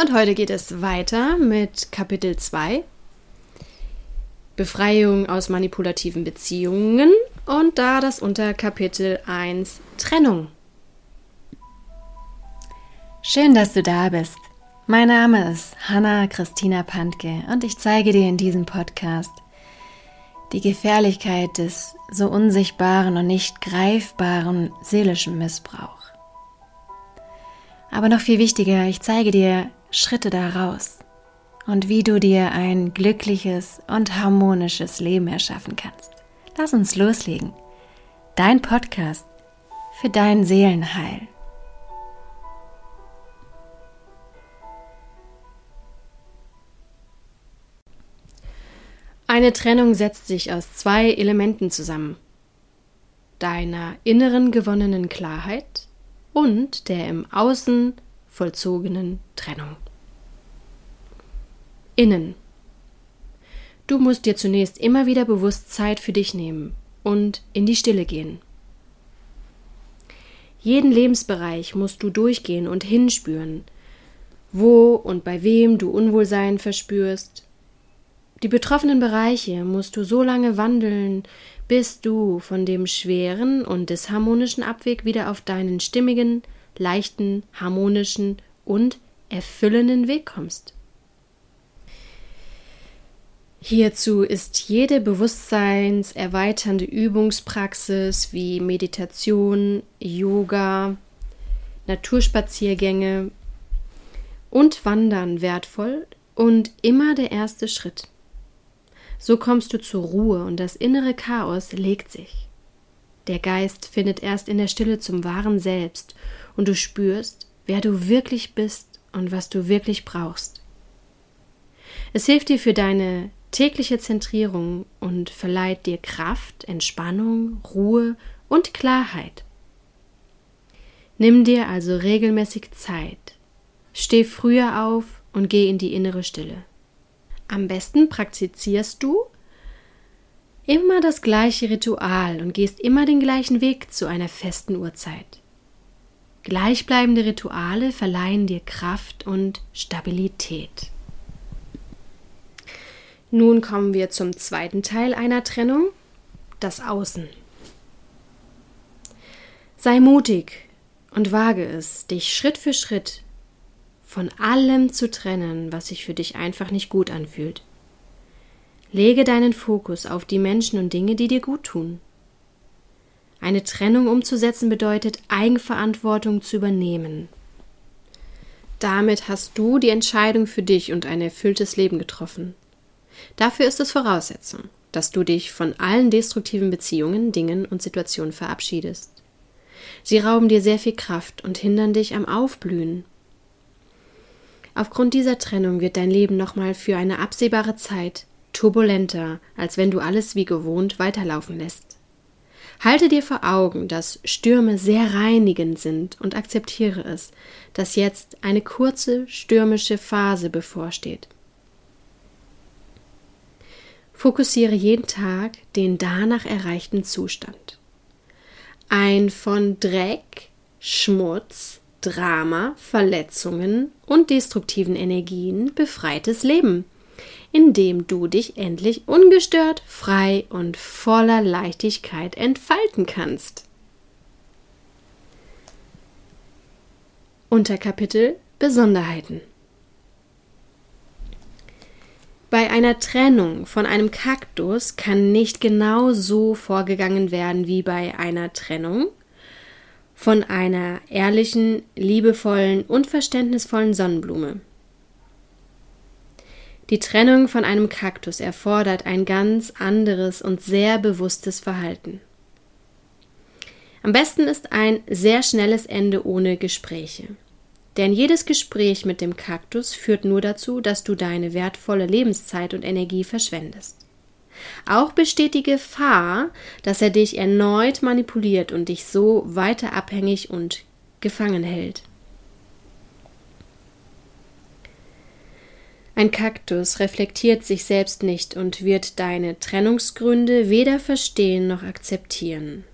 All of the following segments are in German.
Und heute geht es weiter mit Kapitel 2 Befreiung aus manipulativen Beziehungen und da das Unterkapitel 1 Trennung. Schön, dass du da bist. Mein Name ist Hanna Christina Pantke und ich zeige dir in diesem Podcast die Gefährlichkeit des so unsichtbaren und nicht greifbaren seelischen Missbrauchs. Aber noch viel wichtiger, ich zeige dir Schritte daraus und wie du dir ein glückliches und harmonisches Leben erschaffen kannst. Lass uns loslegen. Dein Podcast für dein Seelenheil. Eine Trennung setzt sich aus zwei Elementen zusammen. Deiner inneren gewonnenen Klarheit und der im Außen vollzogenen Trennung. Innen. Du musst dir zunächst immer wieder bewusst Zeit für dich nehmen und in die Stille gehen. Jeden Lebensbereich musst du durchgehen und hinspüren, wo und bei wem du Unwohlsein verspürst. Die betroffenen Bereiche musst du so lange wandeln, bis du von dem schweren und disharmonischen Abweg wieder auf deinen stimmigen, leichten, harmonischen und erfüllenden Weg kommst. Hierzu ist jede bewusstseinserweiternde Übungspraxis wie Meditation, Yoga, Naturspaziergänge und Wandern wertvoll und immer der erste Schritt. So kommst du zur Ruhe und das innere Chaos legt sich. Der Geist findet erst in der Stille zum wahren Selbst und du spürst, wer du wirklich bist und was du wirklich brauchst. Es hilft dir für deine tägliche Zentrierung und verleiht dir Kraft, Entspannung, Ruhe und Klarheit. Nimm dir also regelmäßig Zeit. Steh früher auf und geh in die innere Stille. Am besten praktizierst du immer das gleiche Ritual und gehst immer den gleichen Weg zu einer festen Uhrzeit. Gleichbleibende Rituale verleihen dir Kraft und Stabilität. Nun kommen wir zum zweiten Teil einer Trennung, das Außen. Sei mutig und wage es, dich Schritt für Schritt von allem zu trennen, was sich für dich einfach nicht gut anfühlt. Lege deinen Fokus auf die Menschen und Dinge, die dir gut tun. Eine Trennung umzusetzen bedeutet, Eigenverantwortung zu übernehmen. Damit hast du die Entscheidung für dich und ein erfülltes Leben getroffen. Dafür ist es Voraussetzung, dass du dich von allen destruktiven Beziehungen, Dingen und Situationen verabschiedest. Sie rauben dir sehr viel Kraft und hindern dich am Aufblühen. Aufgrund dieser Trennung wird dein Leben nochmal für eine absehbare Zeit turbulenter, als wenn du alles wie gewohnt weiterlaufen lässt. Halte dir vor Augen, dass Stürme sehr reinigend sind und akzeptiere es, dass jetzt eine kurze stürmische Phase bevorsteht. Fokussiere jeden Tag den danach erreichten Zustand. Ein von Dreck, Schmutz, Drama, Verletzungen und destruktiven Energien befreites Leben, in dem du dich endlich ungestört, frei und voller Leichtigkeit entfalten kannst. Unterkapitel Besonderheiten bei einer Trennung von einem Kaktus kann nicht genau so vorgegangen werden wie bei einer Trennung von einer ehrlichen, liebevollen und verständnisvollen Sonnenblume. Die Trennung von einem Kaktus erfordert ein ganz anderes und sehr bewusstes Verhalten. Am besten ist ein sehr schnelles Ende ohne Gespräche. Denn jedes Gespräch mit dem Kaktus führt nur dazu, dass du deine wertvolle Lebenszeit und Energie verschwendest. Auch besteht die Gefahr, dass er dich erneut manipuliert und dich so weiter abhängig und gefangen hält. Ein Kaktus reflektiert sich selbst nicht und wird deine Trennungsgründe weder verstehen noch akzeptieren.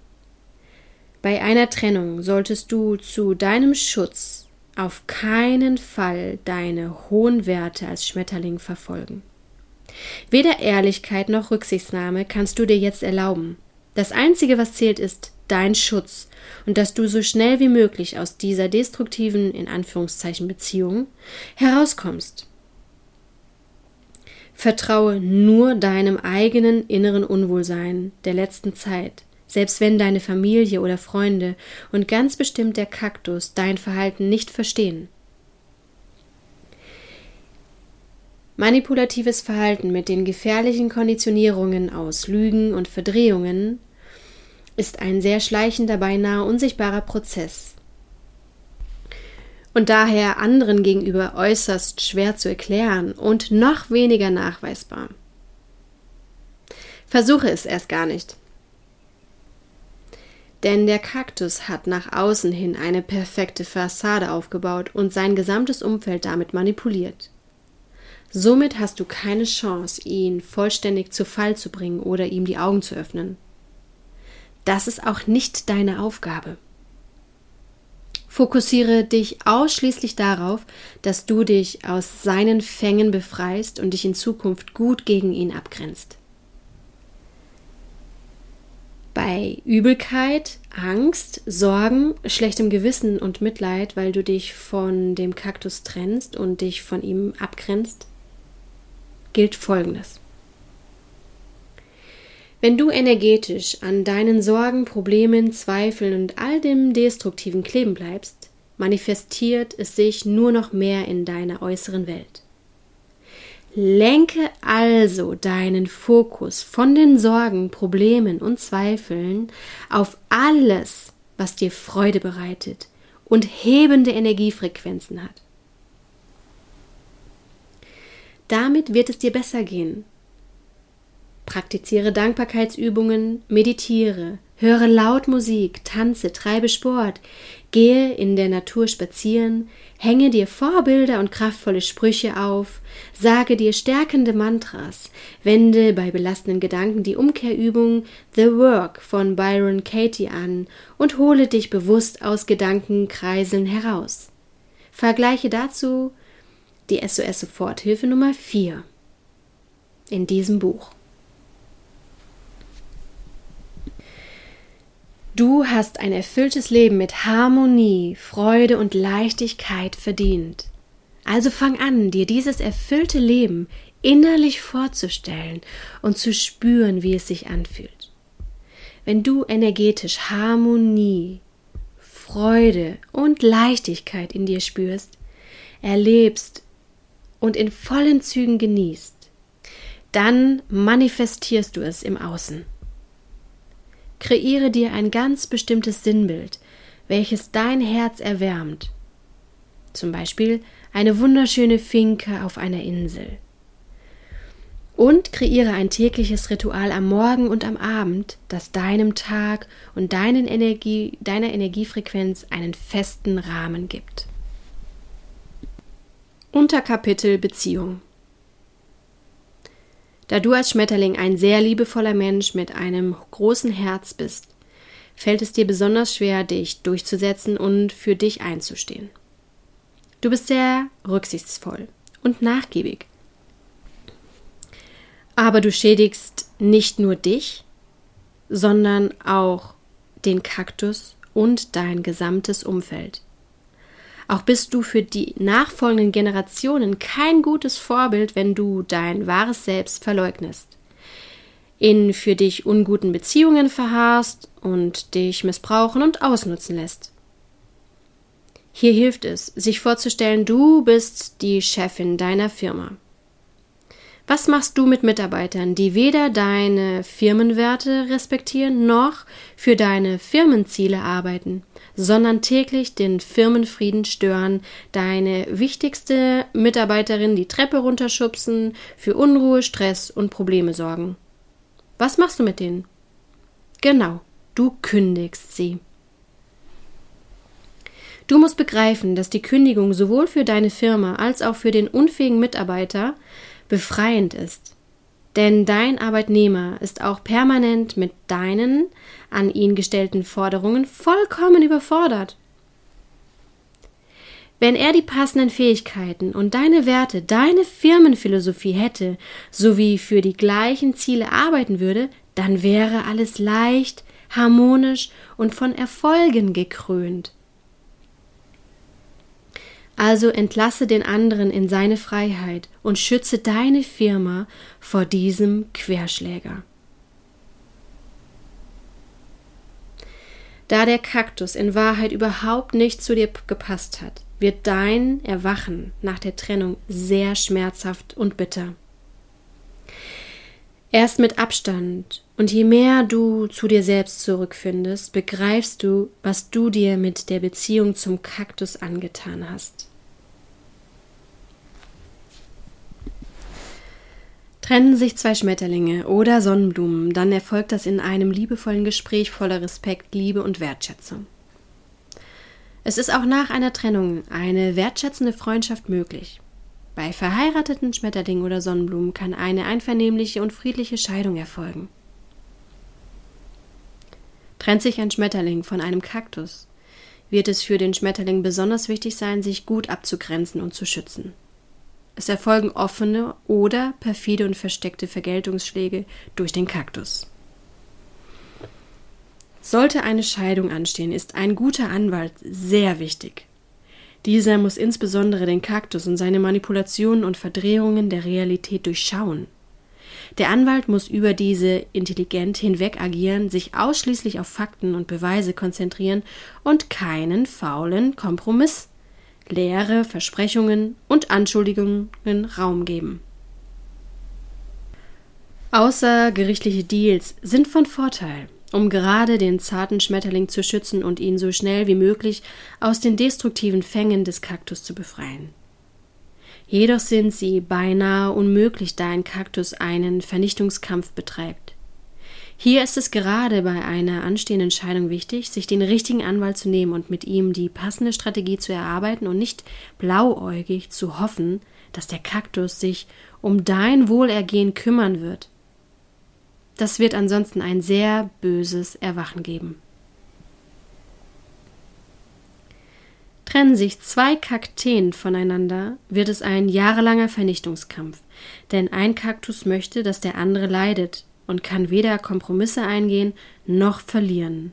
Bei einer Trennung solltest du zu deinem Schutz auf keinen Fall deine hohen Werte als Schmetterling verfolgen. Weder Ehrlichkeit noch Rücksichtnahme kannst du dir jetzt erlauben. Das Einzige, was zählt, ist dein Schutz und dass du so schnell wie möglich aus dieser destruktiven, in Anführungszeichen, Beziehung herauskommst. Vertraue nur deinem eigenen inneren Unwohlsein der letzten Zeit, selbst wenn deine Familie oder Freunde und ganz bestimmt der Kaktus dein Verhalten nicht verstehen. Manipulatives Verhalten mit den gefährlichen Konditionierungen aus Lügen und Verdrehungen ist ein sehr schleichender, beinahe unsichtbarer Prozess und daher anderen gegenüber äußerst schwer zu erklären und noch weniger nachweisbar. Versuche es erst gar nicht. Denn der Kaktus hat nach außen hin eine perfekte Fassade aufgebaut und sein gesamtes Umfeld damit manipuliert. Somit hast du keine Chance, ihn vollständig zu Fall zu bringen oder ihm die Augen zu öffnen. Das ist auch nicht deine Aufgabe. Fokussiere dich ausschließlich darauf, dass du dich aus seinen Fängen befreist und dich in Zukunft gut gegen ihn abgrenzt. Bei Übelkeit, Angst, Sorgen, schlechtem Gewissen und Mitleid, weil du dich von dem Kaktus trennst und dich von ihm abgrenzt, gilt Folgendes. Wenn du energetisch an deinen Sorgen, Problemen, Zweifeln und all dem Destruktiven kleben bleibst, manifestiert es sich nur noch mehr in deiner äußeren Welt. Lenke also deinen Fokus von den Sorgen, Problemen und Zweifeln auf alles, was dir Freude bereitet und hebende Energiefrequenzen hat. Damit wird es dir besser gehen. Praktiziere Dankbarkeitsübungen, meditiere, höre laut Musik, tanze, treibe Sport, gehe in der Natur spazieren, hänge dir Vorbilder und kraftvolle Sprüche auf, sage dir stärkende Mantras, wende bei belastenden Gedanken die Umkehrübung The Work von Byron Katie an und hole dich bewusst aus Gedankenkreiseln heraus. Vergleiche dazu die SOS Soforthilfe Nummer 4 in diesem Buch. Du hast ein erfülltes Leben mit Harmonie, Freude und Leichtigkeit verdient. Also fang an, dir dieses erfüllte Leben innerlich vorzustellen und zu spüren, wie es sich anfühlt. Wenn du energetisch Harmonie, Freude und Leichtigkeit in dir spürst, erlebst und in vollen Zügen genießt, dann manifestierst du es im Außen. Kreiere dir ein ganz bestimmtes Sinnbild, welches dein Herz erwärmt. Zum Beispiel eine wunderschöne Finke auf einer Insel. Und kreiere ein tägliches Ritual am Morgen und am Abend, das deinem Tag und deinen Energie, deiner Energiefrequenz einen festen Rahmen gibt. Unterkapitel Beziehung Da du als Schmetterling ein sehr liebevoller Mensch mit einem großen Herz bist, fällt es dir besonders schwer, dich durchzusetzen und für dich einzustehen. Du bist sehr rücksichtsvoll und nachgiebig. Aber du schädigst nicht nur dich, sondern auch den Kaktus und dein gesamtes Umfeld. Auch bist du für die nachfolgenden Generationen kein gutes Vorbild, wenn du dein wahres Selbst verleugnest, in für dich unguten Beziehungen verharrst und dich missbrauchen und ausnutzen lässt. Hier hilft es, sich vorzustellen, du bist die Chefin deiner Firma. Was machst du mit Mitarbeitern, die weder deine Firmenwerte respektieren noch für deine Firmenziele arbeiten, sondern täglich den Firmenfrieden stören, deine wichtigste Mitarbeiterin die Treppe runterschubsen, für Unruhe, Stress und Probleme sorgen? Was machst du mit denen? Genau, du kündigst sie. Du musst begreifen, dass die Kündigung sowohl für deine Firma als auch für den unfähigen Mitarbeiter befreiend ist. Denn dein Arbeitnehmer ist auch permanent mit deinen an ihn gestellten Forderungen vollkommen überfordert. Wenn er die passenden Fähigkeiten und deine Werte, deine Firmenphilosophie hätte, sowie für die gleichen Ziele arbeiten würde, dann wäre alles leicht, harmonisch und von Erfolgen gekrönt. Also entlasse den anderen in seine Freiheit und schütze deine Firma vor diesem Querschläger. Da der Kaktus in Wahrheit überhaupt nicht zu dir gepasst hat, wird dein Erwachen nach der Trennung sehr schmerzhaft und bitter. Erst mit Abstand und je mehr du zu dir selbst zurückfindest, begreifst du, was du dir mit der Beziehung zum Kaktus angetan hast. Trennen sich zwei Schmetterlinge oder Sonnenblumen, dann erfolgt das in einem liebevollen Gespräch voller Respekt, Liebe und Wertschätzung. Es ist auch nach einer Trennung eine wertschätzende Freundschaft möglich. Bei verheirateten Schmetterlingen oder Sonnenblumen kann eine einvernehmliche und friedliche Scheidung erfolgen. Trennt sich ein Schmetterling von einem Kaktus, wird es für den Schmetterling besonders wichtig sein, sich gut abzugrenzen und zu schützen. Es erfolgen offene oder perfide und versteckte Vergeltungsschläge durch den Kaktus. Sollte eine Scheidung anstehen, ist ein guter Anwalt sehr wichtig. Dieser muss insbesondere den Kaktus und seine Manipulationen und Verdrehungen der Realität durchschauen. Der Anwalt muss über diese intelligent hinweg agieren, sich ausschließlich auf Fakten und Beweise konzentrieren und keinen faulen Kompromiss leere Versprechungen und Anschuldigungen Raum geben. Außergerichtliche Deals sind von Vorteil, um gerade den zarten Schmetterling zu schützen und ihn so schnell wie möglich aus den destruktiven Fängen des Kaktus zu befreien. Jedoch sind sie beinahe unmöglich, da ein Kaktus einen Vernichtungskampf betreibt. Hier ist es gerade bei einer anstehenden Scheidung wichtig, sich den richtigen Anwalt zu nehmen und mit ihm die passende Strategie zu erarbeiten und nicht blauäugig zu hoffen, dass der Kaktus sich um dein Wohlergehen kümmern wird. Das wird ansonsten ein sehr böses Erwachen geben. Trennen sich zwei Kakteen voneinander, wird es ein jahrelanger Vernichtungskampf, denn ein Kaktus möchte, dass der andere leidet, und kann weder Kompromisse eingehen noch verlieren.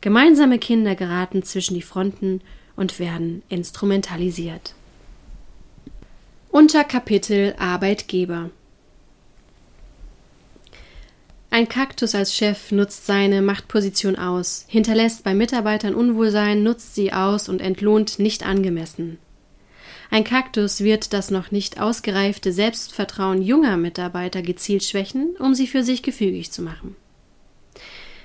Gemeinsame Kinder geraten zwischen die Fronten und werden instrumentalisiert. Unterkapitel Arbeitgeber ein Kaktus als Chef nutzt seine Machtposition aus, hinterlässt bei Mitarbeitern Unwohlsein, nutzt sie aus und entlohnt nicht angemessen. Ein Kaktus wird das noch nicht ausgereifte Selbstvertrauen junger Mitarbeiter gezielt schwächen, um sie für sich gefügig zu machen.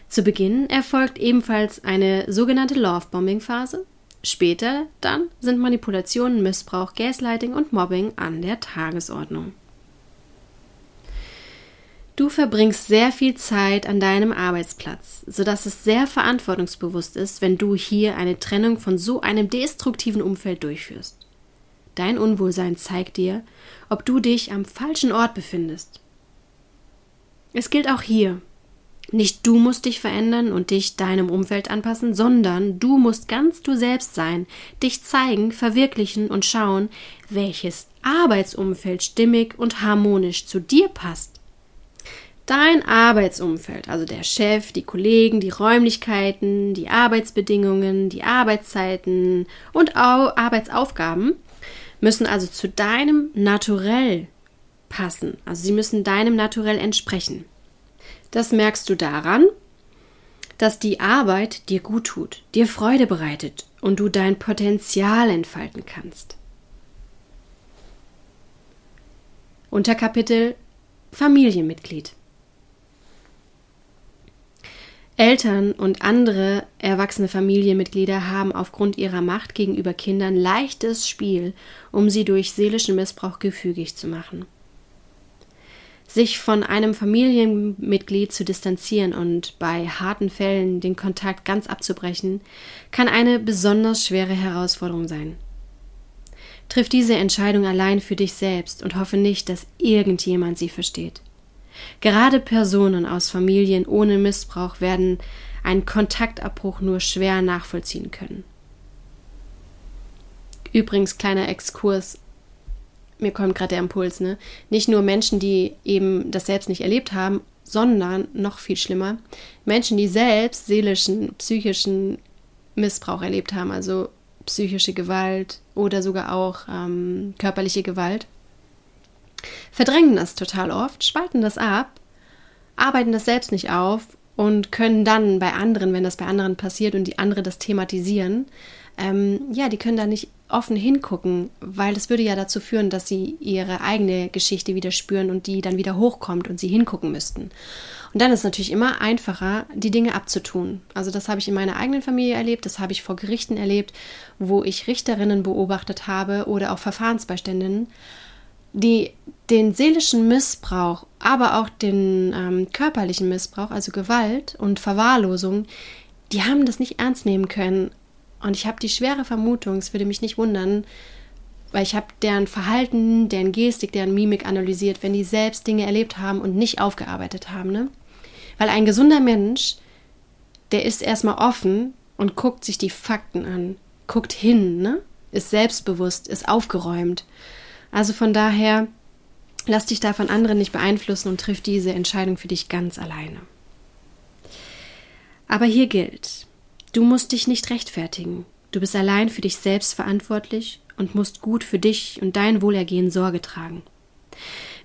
Zu Beginn erfolgt ebenfalls eine sogenannte Love-Bombing-Phase. Später dann sind Manipulationen, Missbrauch, Gaslighting und Mobbing an der Tagesordnung. Du verbringst sehr viel Zeit an deinem Arbeitsplatz, sodass es sehr verantwortungsbewusst ist, wenn du hier eine Trennung von so einem destruktiven Umfeld durchführst. Dein Unwohlsein zeigt dir, ob du dich am falschen Ort befindest. Es gilt auch hier. Nicht du musst dich verändern und dich deinem Umfeld anpassen, sondern du musst ganz du selbst sein, dich zeigen, verwirklichen und schauen, welches Arbeitsumfeld stimmig und harmonisch zu dir passt. Dein Arbeitsumfeld, also der Chef, die Kollegen, die Räumlichkeiten, die Arbeitsbedingungen, die Arbeitszeiten und Arbeitsaufgaben müssen also zu deinem Naturell passen. Also sie müssen deinem Naturell entsprechen. Das merkst du daran, dass die Arbeit dir gut tut, dir Freude bereitet und du dein Potenzial entfalten kannst. Unterkapitel Familienmitglied. Eltern und andere erwachsene Familienmitglieder haben aufgrund ihrer Macht gegenüber Kindern leichtes Spiel, um sie durch seelischen Missbrauch gefügig zu machen. Sich von einem Familienmitglied zu distanzieren und bei harten Fällen den Kontakt ganz abzubrechen, kann eine besonders schwere Herausforderung sein. Triff diese Entscheidung allein für dich selbst und hoffe nicht, dass irgendjemand sie versteht. Gerade Personen aus Familien ohne Missbrauch werden einen Kontaktabbruch nur schwer nachvollziehen können. Übrigens, kleiner Exkurs, mir kommt gerade der Impuls, ne? Nicht nur Menschen, die eben das selbst nicht erlebt haben, sondern noch viel schlimmer, Menschen, die selbst seelischen, psychischen Missbrauch erlebt haben, also psychische Gewalt oder sogar auch ähm, körperliche Gewalt, verdrängen das total oft, spalten das ab, arbeiten das selbst nicht auf und können dann bei anderen, wenn das bei anderen passiert und die andere das thematisieren, ähm, ja, die können da nicht offen hingucken, weil das würde ja dazu führen, dass sie ihre eigene Geschichte wieder spüren und die dann wieder hochkommt und sie hingucken müssten. Und dann ist es natürlich immer einfacher, die Dinge abzutun. Also das habe ich in meiner eigenen Familie erlebt, das habe ich vor Gerichten erlebt, wo ich Richterinnen beobachtet habe oder auch Verfahrensbeiständinnen, die den seelischen Missbrauch, aber auch den ähm, körperlichen Missbrauch, also Gewalt und Verwahrlosung, die haben das nicht ernst nehmen können und ich habe die schwere Vermutung, es würde mich nicht wundern, weil ich habe deren Verhalten, deren Gestik, deren Mimik analysiert, wenn die selbst Dinge erlebt haben und nicht aufgearbeitet haben. Ne? Weil ein gesunder Mensch, der ist erstmal offen und guckt sich die Fakten an, guckt hin, ne? ist selbstbewusst, ist aufgeräumt. Also von daher, lass dich da von anderen nicht beeinflussen und triff diese Entscheidung für dich ganz alleine. Aber hier gilt, Du musst dich nicht rechtfertigen. Du bist allein für dich selbst verantwortlich und musst gut für dich und dein Wohlergehen Sorge tragen.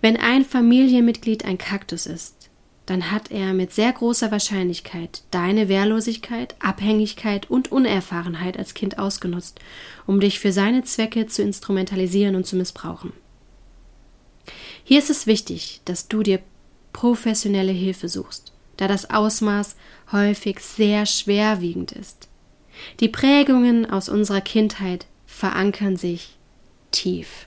Wenn ein Familienmitglied ein Kaktus ist, dann hat er mit sehr großer Wahrscheinlichkeit deine Wehrlosigkeit, Abhängigkeit und Unerfahrenheit als Kind ausgenutzt, um dich für seine Zwecke zu instrumentalisieren und zu missbrauchen. Hier ist es wichtig, dass du dir professionelle Hilfe suchst da das Ausmaß häufig sehr schwerwiegend ist. Die Prägungen aus unserer Kindheit verankern sich tief.